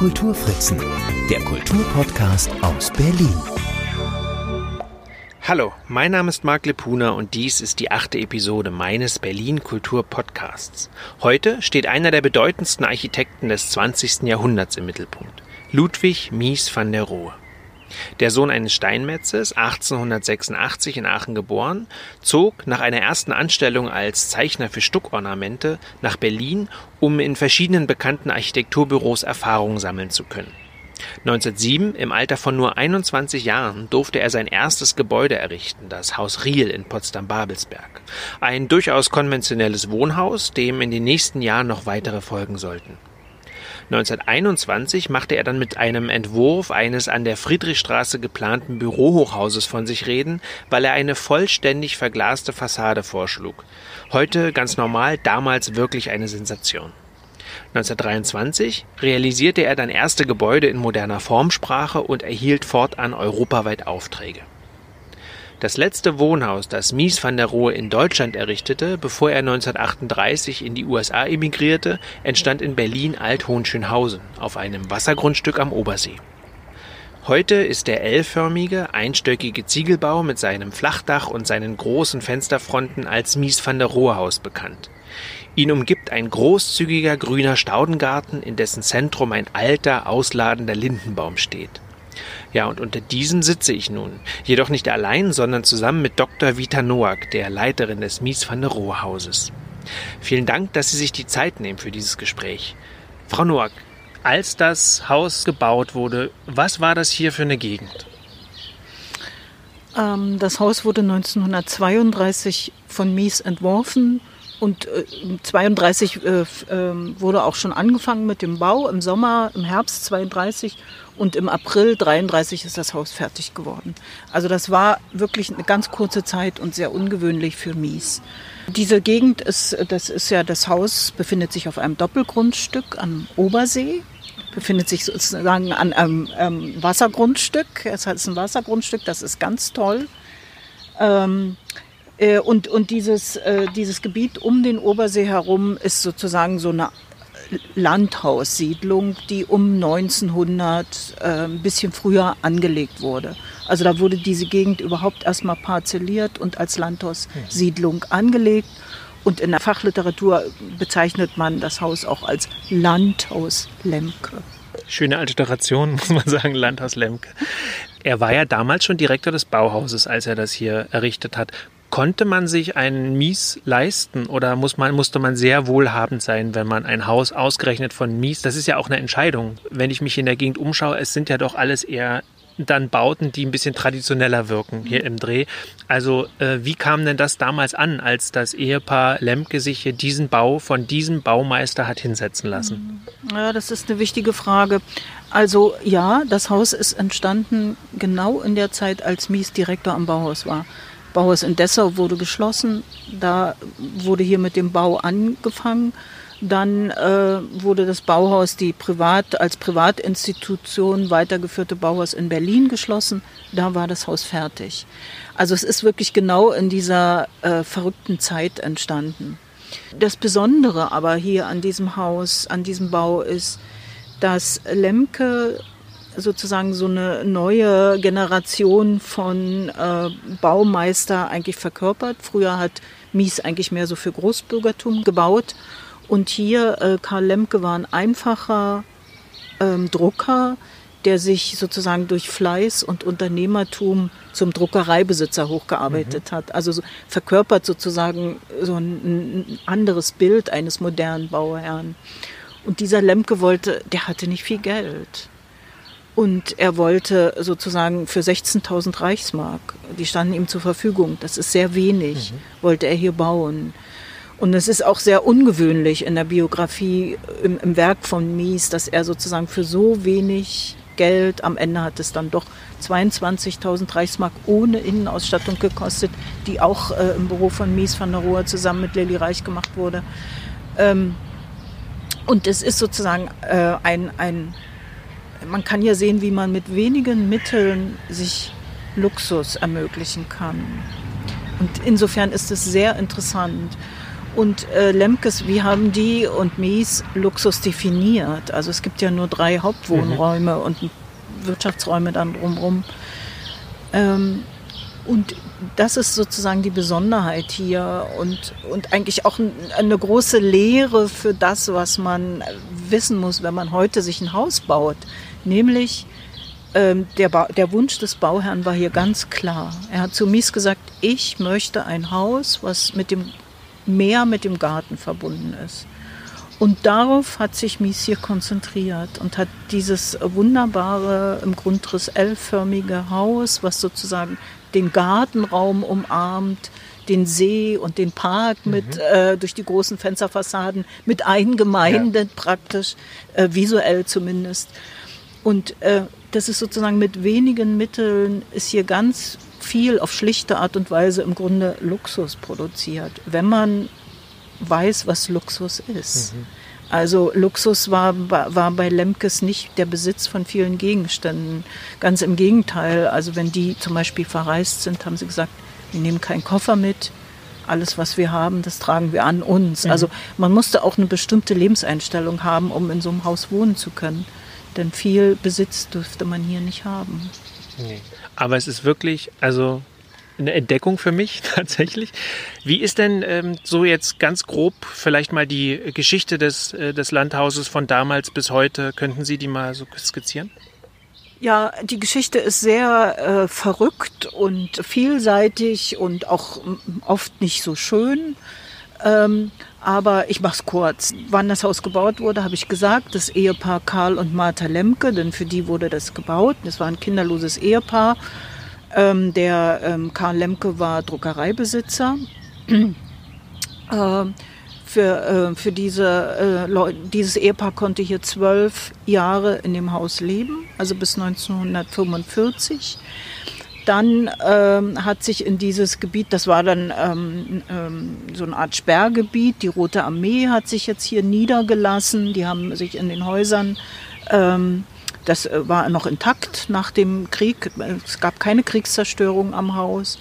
Kulturfritzen, der Kulturpodcast aus Berlin. Hallo, mein Name ist Marc Lepuna und dies ist die achte Episode meines Berlin Kultur Podcasts. Heute steht einer der bedeutendsten Architekten des 20. Jahrhunderts im Mittelpunkt, Ludwig Mies van der Rohe. Der Sohn eines Steinmetzes, 1886 in Aachen geboren, zog nach einer ersten Anstellung als Zeichner für Stuckornamente nach Berlin, um in verschiedenen bekannten Architekturbüros Erfahrungen sammeln zu können. 1907, im Alter von nur 21 Jahren, durfte er sein erstes Gebäude errichten, das Haus Riel in Potsdam-Babelsberg. Ein durchaus konventionelles Wohnhaus, dem in den nächsten Jahren noch weitere folgen sollten. 1921 machte er dann mit einem Entwurf eines an der Friedrichstraße geplanten Bürohochhauses von sich reden, weil er eine vollständig verglaste Fassade vorschlug. Heute ganz normal, damals wirklich eine Sensation. 1923 realisierte er dann erste Gebäude in moderner Formsprache und erhielt fortan europaweit Aufträge. Das letzte Wohnhaus, das Mies van der Rohe in Deutschland errichtete, bevor er 1938 in die USA emigrierte, entstand in Berlin Alt-Hohenschönhausen auf einem Wassergrundstück am Obersee. Heute ist der L-förmige, einstöckige Ziegelbau mit seinem Flachdach und seinen großen Fensterfronten als Mies van der Rohe Haus bekannt. Ihn umgibt ein großzügiger grüner Staudengarten, in dessen Zentrum ein alter, ausladender Lindenbaum steht. Ja, und unter diesem sitze ich nun. Jedoch nicht allein, sondern zusammen mit Dr. Vita Noack, der Leiterin des Mies van der Rohe Hauses. Vielen Dank, dass Sie sich die Zeit nehmen für dieses Gespräch. Frau Noack, als das Haus gebaut wurde, was war das hier für eine Gegend? Ähm, das Haus wurde 1932 von Mies entworfen und äh, 32 äh, äh, wurde auch schon angefangen mit dem Bau. Im Sommer, im Herbst 32 und im April 33 ist das Haus fertig geworden. Also das war wirklich eine ganz kurze Zeit und sehr ungewöhnlich für Mies. Diese Gegend ist, das ist ja das Haus befindet sich auf einem Doppelgrundstück am Obersee befindet sich sozusagen an einem ähm, Wassergrundstück. Es ist ein Wassergrundstück, das ist ganz toll. Ähm, äh, und, und dieses, äh, dieses Gebiet um den Obersee herum ist sozusagen so eine Landhaussiedlung, die um 1900 äh, ein bisschen früher angelegt wurde. Also da wurde diese Gegend überhaupt erstmal parzelliert und als Landhaussiedlung angelegt. Und in der Fachliteratur bezeichnet man das Haus auch als Landhaus Lemke. Schöne Alliteration, muss man sagen, Landhaus Lemke. Er war ja damals schon Direktor des Bauhauses, als er das hier errichtet hat. Konnte man sich einen Mies leisten oder muss man, musste man sehr wohlhabend sein, wenn man ein Haus ausgerechnet von Mies, das ist ja auch eine Entscheidung. Wenn ich mich in der Gegend umschaue, es sind ja doch alles eher dann Bauten, die ein bisschen traditioneller wirken hier im Dreh. Also äh, wie kam denn das damals an, als das Ehepaar Lemke sich hier diesen Bau von diesem Baumeister hat hinsetzen lassen? Ja, das ist eine wichtige Frage. Also ja, das Haus ist entstanden genau in der Zeit, als Mies Direktor am Bauhaus war. Bauhaus in Dessau wurde geschlossen. Da wurde hier mit dem Bau angefangen. Dann äh, wurde das Bauhaus, die privat, als Privatinstitution weitergeführte Bauhaus in Berlin geschlossen. Da war das Haus fertig. Also es ist wirklich genau in dieser äh, verrückten Zeit entstanden. Das Besondere aber hier an diesem Haus, an diesem Bau ist, dass Lemke sozusagen so eine neue Generation von äh, Baumeister eigentlich verkörpert. Früher hat Mies eigentlich mehr so für Großbürgertum gebaut. Und hier äh, Karl Lemke war ein einfacher ähm, Drucker, der sich sozusagen durch Fleiß und Unternehmertum zum Druckereibesitzer hochgearbeitet mhm. hat. Also so, verkörpert sozusagen so ein, ein anderes Bild eines modernen Bauherrn. Und dieser Lemke wollte, der hatte nicht viel Geld. Und er wollte sozusagen für 16.000 Reichsmark, die standen ihm zur Verfügung, das ist sehr wenig, mhm. wollte er hier bauen. Und es ist auch sehr ungewöhnlich in der Biografie, im, im Werk von Mies, dass er sozusagen für so wenig Geld, am Ende hat es dann doch 22.000 Reichsmark ohne Innenausstattung gekostet, die auch äh, im Büro von Mies van der Rohe zusammen mit Lilly Reich gemacht wurde. Ähm, und es ist sozusagen äh, ein, ein man kann ja sehen, wie man mit wenigen Mitteln sich Luxus ermöglichen kann. Und insofern ist es sehr interessant. Und äh, Lemkes, wie haben die und Mies Luxus definiert? Also es gibt ja nur drei Hauptwohnräume mhm. und Wirtschaftsräume dann drumherum. Ähm, und das ist sozusagen die Besonderheit hier und, und eigentlich auch eine große Lehre für das, was man wissen muss, wenn man heute sich ein Haus baut. Nämlich, ähm, der, der Wunsch des Bauherrn war hier ganz klar. Er hat zu Mies gesagt, ich möchte ein Haus, was mit dem Meer, mit dem Garten verbunden ist. Und darauf hat sich Mies hier konzentriert und hat dieses wunderbare, im Grundriss L-förmige Haus, was sozusagen den Gartenraum umarmt, den See und den Park mhm. mit äh, durch die großen Fensterfassaden mit eingemeindet ja. praktisch, äh, visuell zumindest. Und äh, das ist sozusagen mit wenigen Mitteln ist hier ganz viel auf schlichte Art und Weise im Grunde Luxus produziert, wenn man weiß, was Luxus ist. Mhm. Also Luxus war, war bei Lemkes nicht der Besitz von vielen Gegenständen. Ganz im Gegenteil. Also wenn die zum Beispiel verreist sind, haben sie gesagt, wir nehmen keinen Koffer mit. Alles, was wir haben, das tragen wir an uns. Mhm. Also man musste auch eine bestimmte Lebenseinstellung haben, um in so einem Haus wohnen zu können. Denn viel Besitz dürfte man hier nicht haben. Nee. Aber es ist wirklich, also eine Entdeckung für mich tatsächlich. Wie ist denn ähm, so jetzt ganz grob vielleicht mal die Geschichte des, äh, des Landhauses von damals bis heute? Könnten Sie die mal so skizzieren? Ja, die Geschichte ist sehr äh, verrückt und vielseitig und auch oft nicht so schön. Ähm, aber ich mache es kurz. Wann das Haus gebaut wurde, habe ich gesagt, das Ehepaar Karl und Martha Lemke, denn für die wurde das gebaut. Das war ein kinderloses Ehepaar. Ähm, der ähm, Karl Lemke war Druckereibesitzer. äh, für, äh, für diese, äh, dieses Ehepaar konnte hier zwölf Jahre in dem Haus leben, also bis 1945. Dann ähm, hat sich in dieses Gebiet, das war dann ähm, ähm, so eine Art Sperrgebiet, die Rote Armee hat sich jetzt hier niedergelassen, die haben sich in den Häusern ähm, das äh, war noch intakt nach dem Krieg. Es gab keine Kriegszerstörung am Haus.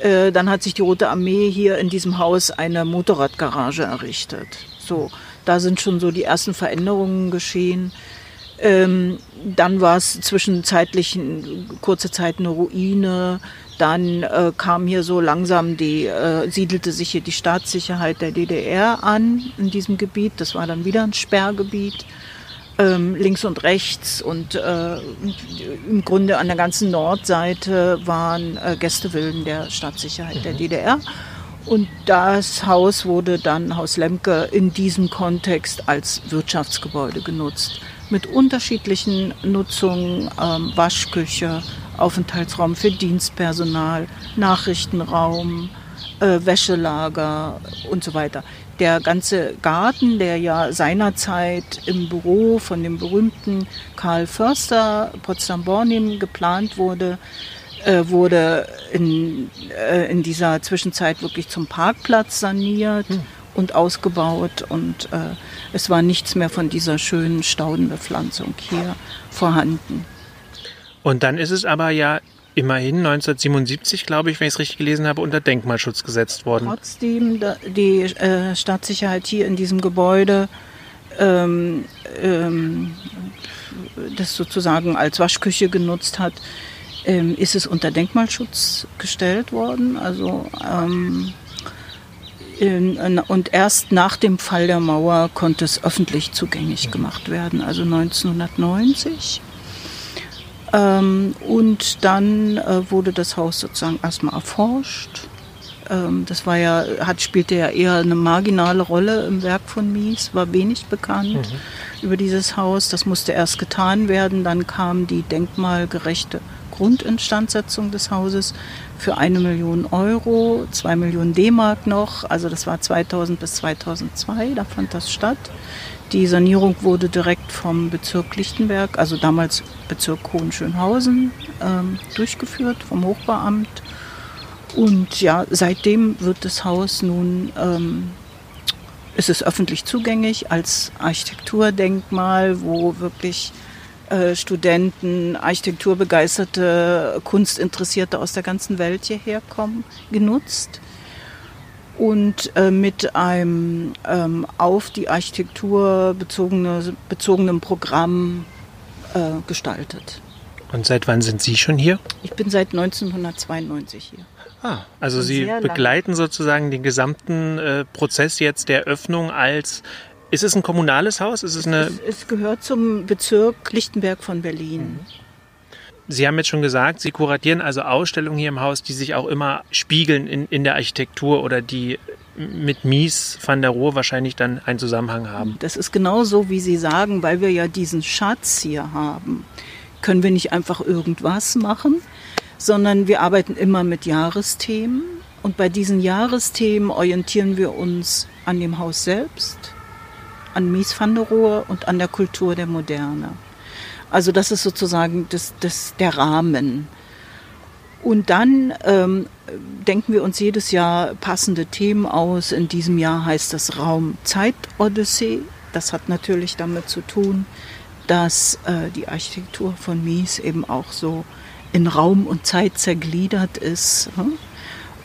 Äh, dann hat sich die Rote Armee hier in diesem Haus eine Motorradgarage errichtet. So, da sind schon so die ersten Veränderungen geschehen. Ähm, dann war es zwischenzeitlich kurze Zeit eine Ruine. Dann äh, kam hier so langsam die, äh, siedelte sich hier die Staatssicherheit der DDR an in diesem Gebiet. Das war dann wieder ein Sperrgebiet ähm, links und rechts und äh, im Grunde an der ganzen Nordseite waren äh, Gästevillen der Staatssicherheit mhm. der DDR. Und das Haus wurde dann, Haus Lemke, in diesem Kontext als Wirtschaftsgebäude genutzt. Mit unterschiedlichen Nutzungen, ähm, Waschküche, Aufenthaltsraum für Dienstpersonal, Nachrichtenraum, äh, Wäschelager und so weiter der ganze Garten, der ja seinerzeit im Büro von dem berühmten Karl Förster Potsdam-Bornim geplant wurde, äh, wurde in, äh, in dieser Zwischenzeit wirklich zum Parkplatz saniert hm. Und ausgebaut und äh, es war nichts mehr von dieser schönen Staudenbepflanzung hier vorhanden. Und dann ist es aber ja immerhin 1977, glaube ich, wenn ich es richtig gelesen habe, unter Denkmalschutz gesetzt worden. Trotzdem die äh, Staatssicherheit hier in diesem Gebäude ähm, ähm, das sozusagen als Waschküche genutzt hat, ähm, ist es unter Denkmalschutz gestellt worden. Also ähm, und erst nach dem Fall der Mauer konnte es öffentlich zugänglich gemacht werden, also 1990. Ähm, und dann äh, wurde das Haus sozusagen erstmal erforscht. Ähm, das war ja, hat, spielte ja eher eine marginale Rolle im Werk von Mies, war wenig bekannt mhm. über dieses Haus. Das musste erst getan werden. Dann kam die denkmalgerechte Grundinstandsetzung des Hauses für eine Million Euro, zwei Millionen D-Mark noch. Also das war 2000 bis 2002, da fand das statt. Die Sanierung wurde direkt vom Bezirk Lichtenberg, also damals Bezirk Hohenschönhausen, ähm, durchgeführt, vom Hochbeamt. Und ja, seitdem wird das Haus nun, ähm, ist es öffentlich zugänglich als Architekturdenkmal, wo wirklich äh, Studenten, Architekturbegeisterte, Kunstinteressierte aus der ganzen Welt hierher kommen, genutzt. und äh, mit einem ähm, auf die Architektur bezogene, bezogenen Programm äh, gestaltet. Und seit wann sind Sie schon hier? Ich bin seit 1992 hier. Ah, also Sie begleiten sozusagen den gesamten äh, Prozess jetzt der Öffnung als ist es ein kommunales Haus? Ist es, eine es, es gehört zum Bezirk Lichtenberg von Berlin. Mhm. Sie haben jetzt schon gesagt, Sie kuratieren also Ausstellungen hier im Haus, die sich auch immer spiegeln in, in der Architektur oder die mit Mies van der Rohe wahrscheinlich dann einen Zusammenhang haben. Das ist genau so, wie Sie sagen, weil wir ja diesen Schatz hier haben, können wir nicht einfach irgendwas machen, sondern wir arbeiten immer mit Jahresthemen. Und bei diesen Jahresthemen orientieren wir uns an dem Haus selbst, an Mies van der Rohe und an der Kultur der Moderne. Also das ist sozusagen das, das, der Rahmen. Und dann ähm, denken wir uns jedes Jahr passende Themen aus. In diesem Jahr heißt das Raum Zeit Odyssee. Das hat natürlich damit zu tun, dass äh, die Architektur von Mies eben auch so in Raum und Zeit zergliedert ist. Hm?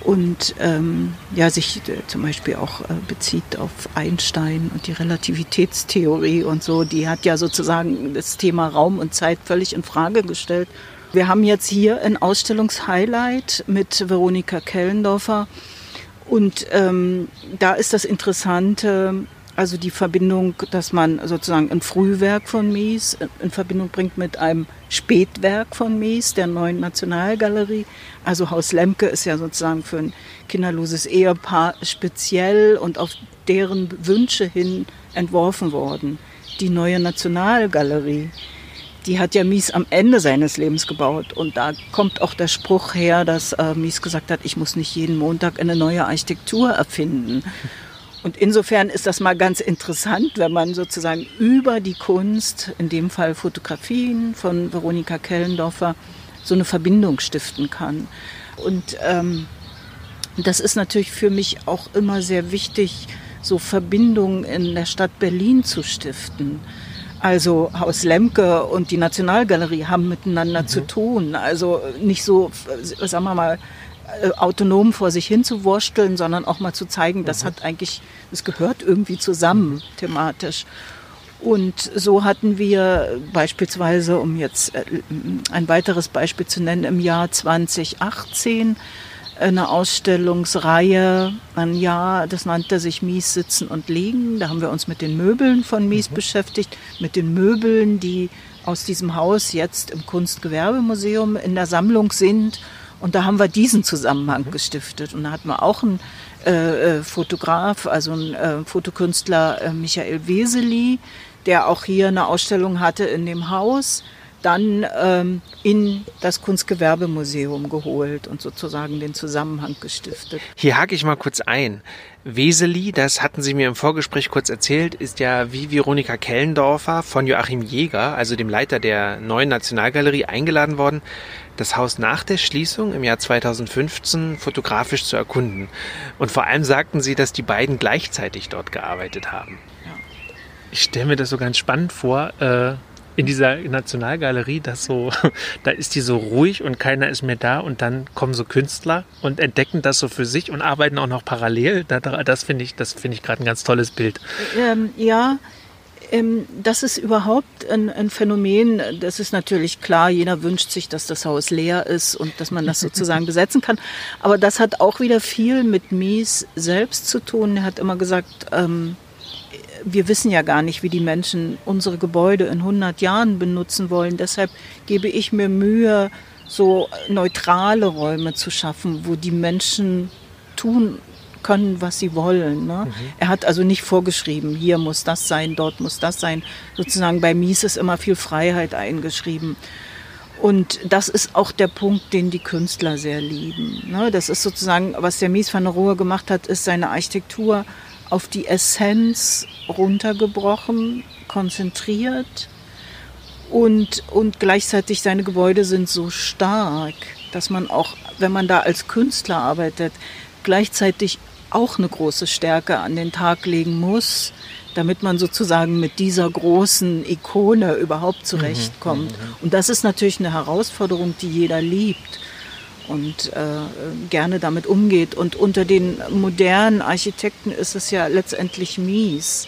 Und ähm, ja, sich äh, zum Beispiel auch äh, bezieht auf Einstein und die Relativitätstheorie und so. Die hat ja sozusagen das Thema Raum und Zeit völlig in Frage gestellt. Wir haben jetzt hier ein Ausstellungshighlight mit Veronika Kellendorfer und ähm, da ist das Interessante, also die Verbindung, dass man sozusagen ein Frühwerk von Mies in Verbindung bringt mit einem Spätwerk von Mies, der neuen Nationalgalerie. Also Haus Lemke ist ja sozusagen für ein kinderloses Ehepaar speziell und auf deren Wünsche hin entworfen worden. Die neue Nationalgalerie, die hat ja Mies am Ende seines Lebens gebaut. Und da kommt auch der Spruch her, dass äh, Mies gesagt hat, ich muss nicht jeden Montag eine neue Architektur erfinden. Und insofern ist das mal ganz interessant, wenn man sozusagen über die Kunst, in dem Fall Fotografien von Veronika Kellendorfer, so eine Verbindung stiften kann. Und ähm, das ist natürlich für mich auch immer sehr wichtig, so Verbindungen in der Stadt Berlin zu stiften. Also Haus Lemke und die Nationalgalerie haben miteinander mhm. zu tun. Also nicht so, sagen wir mal, äh, autonom vor sich hin zu wursteln, sondern auch mal zu zeigen, das mhm. hat eigentlich, das gehört irgendwie zusammen thematisch. Und so hatten wir beispielsweise, um jetzt äh, ein weiteres Beispiel zu nennen, im Jahr 2018 eine Ausstellungsreihe, ein Jahr, das nannte sich Mies Sitzen und Liegen. Da haben wir uns mit den Möbeln von Mies mhm. beschäftigt, mit den Möbeln, die aus diesem Haus jetzt im Kunstgewerbemuseum in der Sammlung sind und da haben wir diesen Zusammenhang mhm. gestiftet. Und da hatten wir auch einen äh, äh, Fotograf, also einen äh, Fotokünstler äh, Michael Weseli, der auch hier eine Ausstellung hatte in dem Haus, dann ähm, in das Kunstgewerbemuseum geholt und sozusagen den Zusammenhang gestiftet. Hier hake ich mal kurz ein. Weseli, das hatten Sie mir im Vorgespräch kurz erzählt, ist ja wie Veronika Kellendorfer von Joachim Jäger, also dem Leiter der neuen Nationalgalerie, eingeladen worden, das Haus nach der Schließung im Jahr 2015 fotografisch zu erkunden. Und vor allem sagten sie, dass die beiden gleichzeitig dort gearbeitet haben. Ich stelle mir das so ganz spannend vor, äh, in dieser Nationalgalerie, dass so, da ist die so ruhig und keiner ist mehr da und dann kommen so Künstler und entdecken das so für sich und arbeiten auch noch parallel. Das finde ich, das finde ich gerade ein ganz tolles Bild. Ähm, ja, ähm, das ist überhaupt ein, ein, Phänomen. Das ist natürlich klar, jeder wünscht sich, dass das Haus leer ist und dass man das sozusagen besetzen kann. Aber das hat auch wieder viel mit Mies selbst zu tun. Er hat immer gesagt, ähm, wir wissen ja gar nicht, wie die Menschen unsere Gebäude in 100 Jahren benutzen wollen. Deshalb gebe ich mir Mühe, so neutrale Räume zu schaffen, wo die Menschen tun können, was sie wollen. Ne? Mhm. Er hat also nicht vorgeschrieben, hier muss das sein, dort muss das sein. Sozusagen bei Mies ist immer viel Freiheit eingeschrieben. Und das ist auch der Punkt, den die Künstler sehr lieben. Ne? Das ist sozusagen, was der Mies van der Rohe gemacht hat, ist seine Architektur auf die Essenz runtergebrochen, konzentriert und, und gleichzeitig seine Gebäude sind so stark, dass man auch, wenn man da als Künstler arbeitet, gleichzeitig auch eine große Stärke an den Tag legen muss, damit man sozusagen mit dieser großen Ikone überhaupt zurechtkommt. Mhm, mhm, mhm. Und das ist natürlich eine Herausforderung, die jeder liebt. Und äh, gerne damit umgeht. Und unter den modernen Architekten ist es ja letztendlich Mies,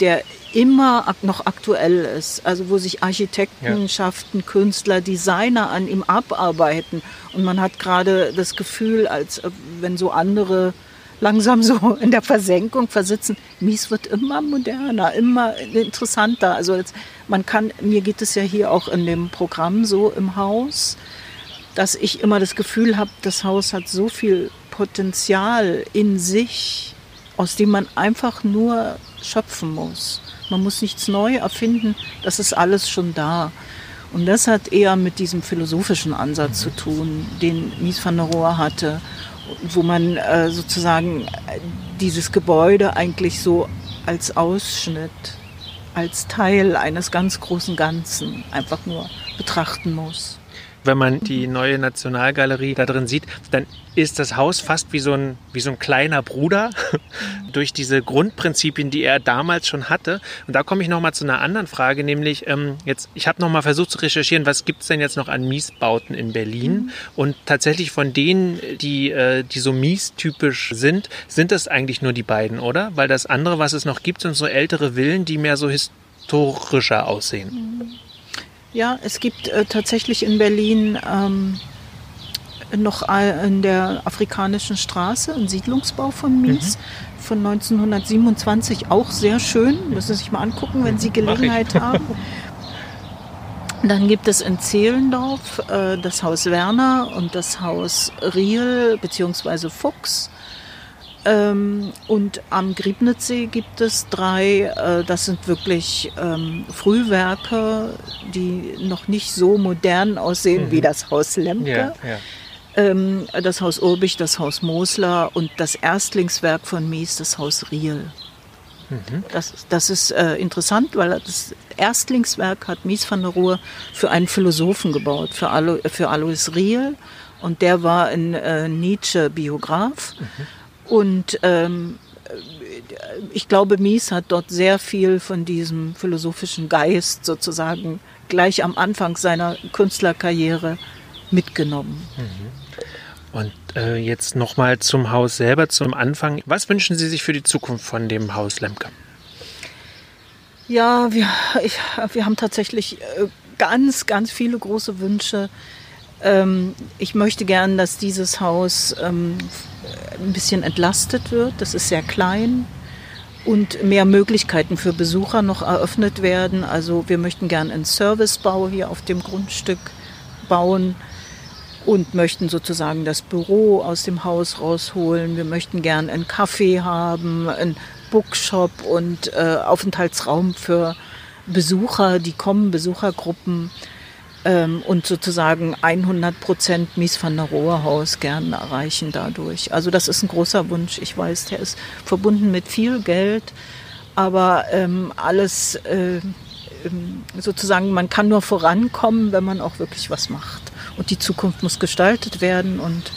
der immer noch aktuell ist, also wo sich Architektenschaften, ja. Künstler, Designer an ihm abarbeiten. Und man hat gerade das Gefühl, als wenn so andere langsam so in der Versenkung versitzen. Mies wird immer moderner, immer interessanter. Also jetzt, man kann, mir geht es ja hier auch in dem Programm so im Haus, dass ich immer das Gefühl habe, das Haus hat so viel Potenzial in sich, aus dem man einfach nur schöpfen muss. Man muss nichts neu erfinden, das ist alles schon da. Und das hat eher mit diesem philosophischen Ansatz zu tun, den Mies van der Rohe hatte, wo man äh, sozusagen dieses Gebäude eigentlich so als Ausschnitt, als Teil eines ganz großen Ganzen einfach nur betrachten muss wenn man die neue Nationalgalerie da drin sieht, dann ist das Haus fast wie so ein, wie so ein kleiner Bruder durch diese Grundprinzipien, die er damals schon hatte. Und da komme ich nochmal zu einer anderen Frage, nämlich ähm, jetzt, ich habe nochmal versucht zu recherchieren, was gibt es denn jetzt noch an Miesbauten in Berlin? Mhm. Und tatsächlich von denen, die, äh, die so Mies-typisch sind, sind das eigentlich nur die beiden, oder? Weil das andere, was es noch gibt, sind so ältere Villen, die mehr so historischer aussehen. Mhm. Ja, es gibt äh, tatsächlich in Berlin ähm, noch in der Afrikanischen Straße einen Siedlungsbau von Mies mhm. von 1927, auch sehr schön. Müssen Sie sich mal angucken, wenn Sie Gelegenheit haben. Dann gibt es in Zehlendorf äh, das Haus Werner und das Haus Riel bzw. Fuchs. Ähm, und am Griebnitzsee gibt es drei, äh, das sind wirklich ähm, Frühwerke, die noch nicht so modern aussehen mhm. wie das Haus Lemke. Ja, ja. Ähm, das Haus Urbich, das Haus Mosler und das Erstlingswerk von Mies, das Haus Riel. Mhm. Das, das ist äh, interessant, weil das Erstlingswerk hat Mies van der Rohe für einen Philosophen gebaut, für, Alo, für Alois Riel. Und der war ein äh, Nietzsche-Biograf. Mhm. Und ähm, ich glaube, Mies hat dort sehr viel von diesem philosophischen Geist sozusagen gleich am Anfang seiner Künstlerkarriere mitgenommen. Mhm. Und äh, jetzt nochmal zum Haus selber, zum Anfang. Was wünschen Sie sich für die Zukunft von dem Haus Lemke? Ja, wir, ich, wir haben tatsächlich äh, ganz, ganz viele große Wünsche. Ähm, ich möchte gern, dass dieses Haus ähm, ein bisschen entlastet wird. Das ist sehr klein und mehr Möglichkeiten für Besucher noch eröffnet werden. Also wir möchten gern einen Servicebau hier auf dem Grundstück bauen und möchten sozusagen das Büro aus dem Haus rausholen. Wir möchten gern einen Café haben, einen Bookshop und äh, Aufenthaltsraum für Besucher, die kommen, Besuchergruppen ähm, und sozusagen 100 Prozent Mies van der Rohe Haus gern erreichen dadurch. Also das ist ein großer Wunsch. Ich weiß, der ist verbunden mit viel Geld, aber ähm, alles äh, ähm, sozusagen, man kann nur vorankommen, wenn man auch wirklich was macht. Und die Zukunft muss gestaltet werden und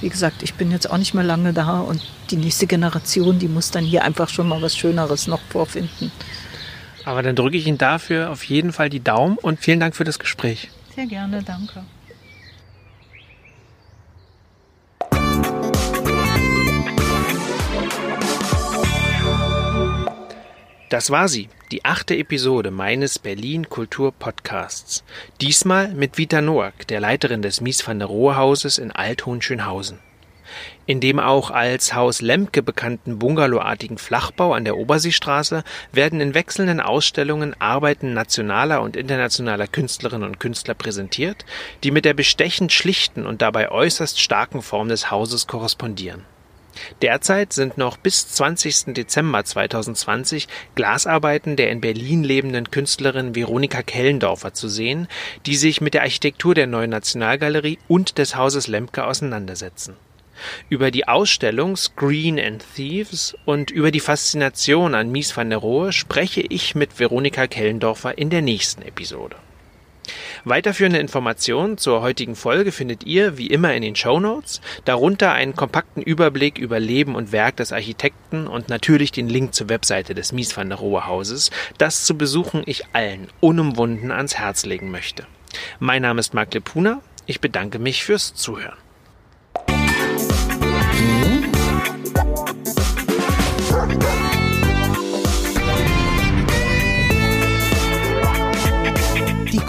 wie gesagt, ich bin jetzt auch nicht mehr lange da und die nächste Generation, die muss dann hier einfach schon mal was Schöneres noch vorfinden. Aber dann drücke ich Ihnen dafür auf jeden Fall die Daumen und vielen Dank für das Gespräch. Sehr gerne, danke. Das war sie, die achte Episode meines Berlin Kultur Podcasts. Diesmal mit Vita Noack, der Leiterin des Mies van der Rohe Hauses in Althohenschönhausen. In dem auch als Haus Lemke bekannten bungalowartigen Flachbau an der Oberseestraße werden in wechselnden Ausstellungen Arbeiten nationaler und internationaler Künstlerinnen und Künstler präsentiert, die mit der bestechend schlichten und dabei äußerst starken Form des Hauses korrespondieren. Derzeit sind noch bis 20. Dezember 2020 Glasarbeiten der in Berlin lebenden Künstlerin Veronika Kellendorfer zu sehen, die sich mit der Architektur der neuen Nationalgalerie und des Hauses Lemke auseinandersetzen über die Ausstellung Screen and Thieves und über die Faszination an Mies van der Rohe spreche ich mit Veronika Kellendorfer in der nächsten Episode. Weiterführende Informationen zur heutigen Folge findet ihr wie immer in den Show Notes, darunter einen kompakten Überblick über Leben und Werk des Architekten und natürlich den Link zur Webseite des Mies van der Rohe Hauses, das zu besuchen ich allen unumwunden ans Herz legen möchte. Mein Name ist Marc Lepuna, ich bedanke mich fürs Zuhören.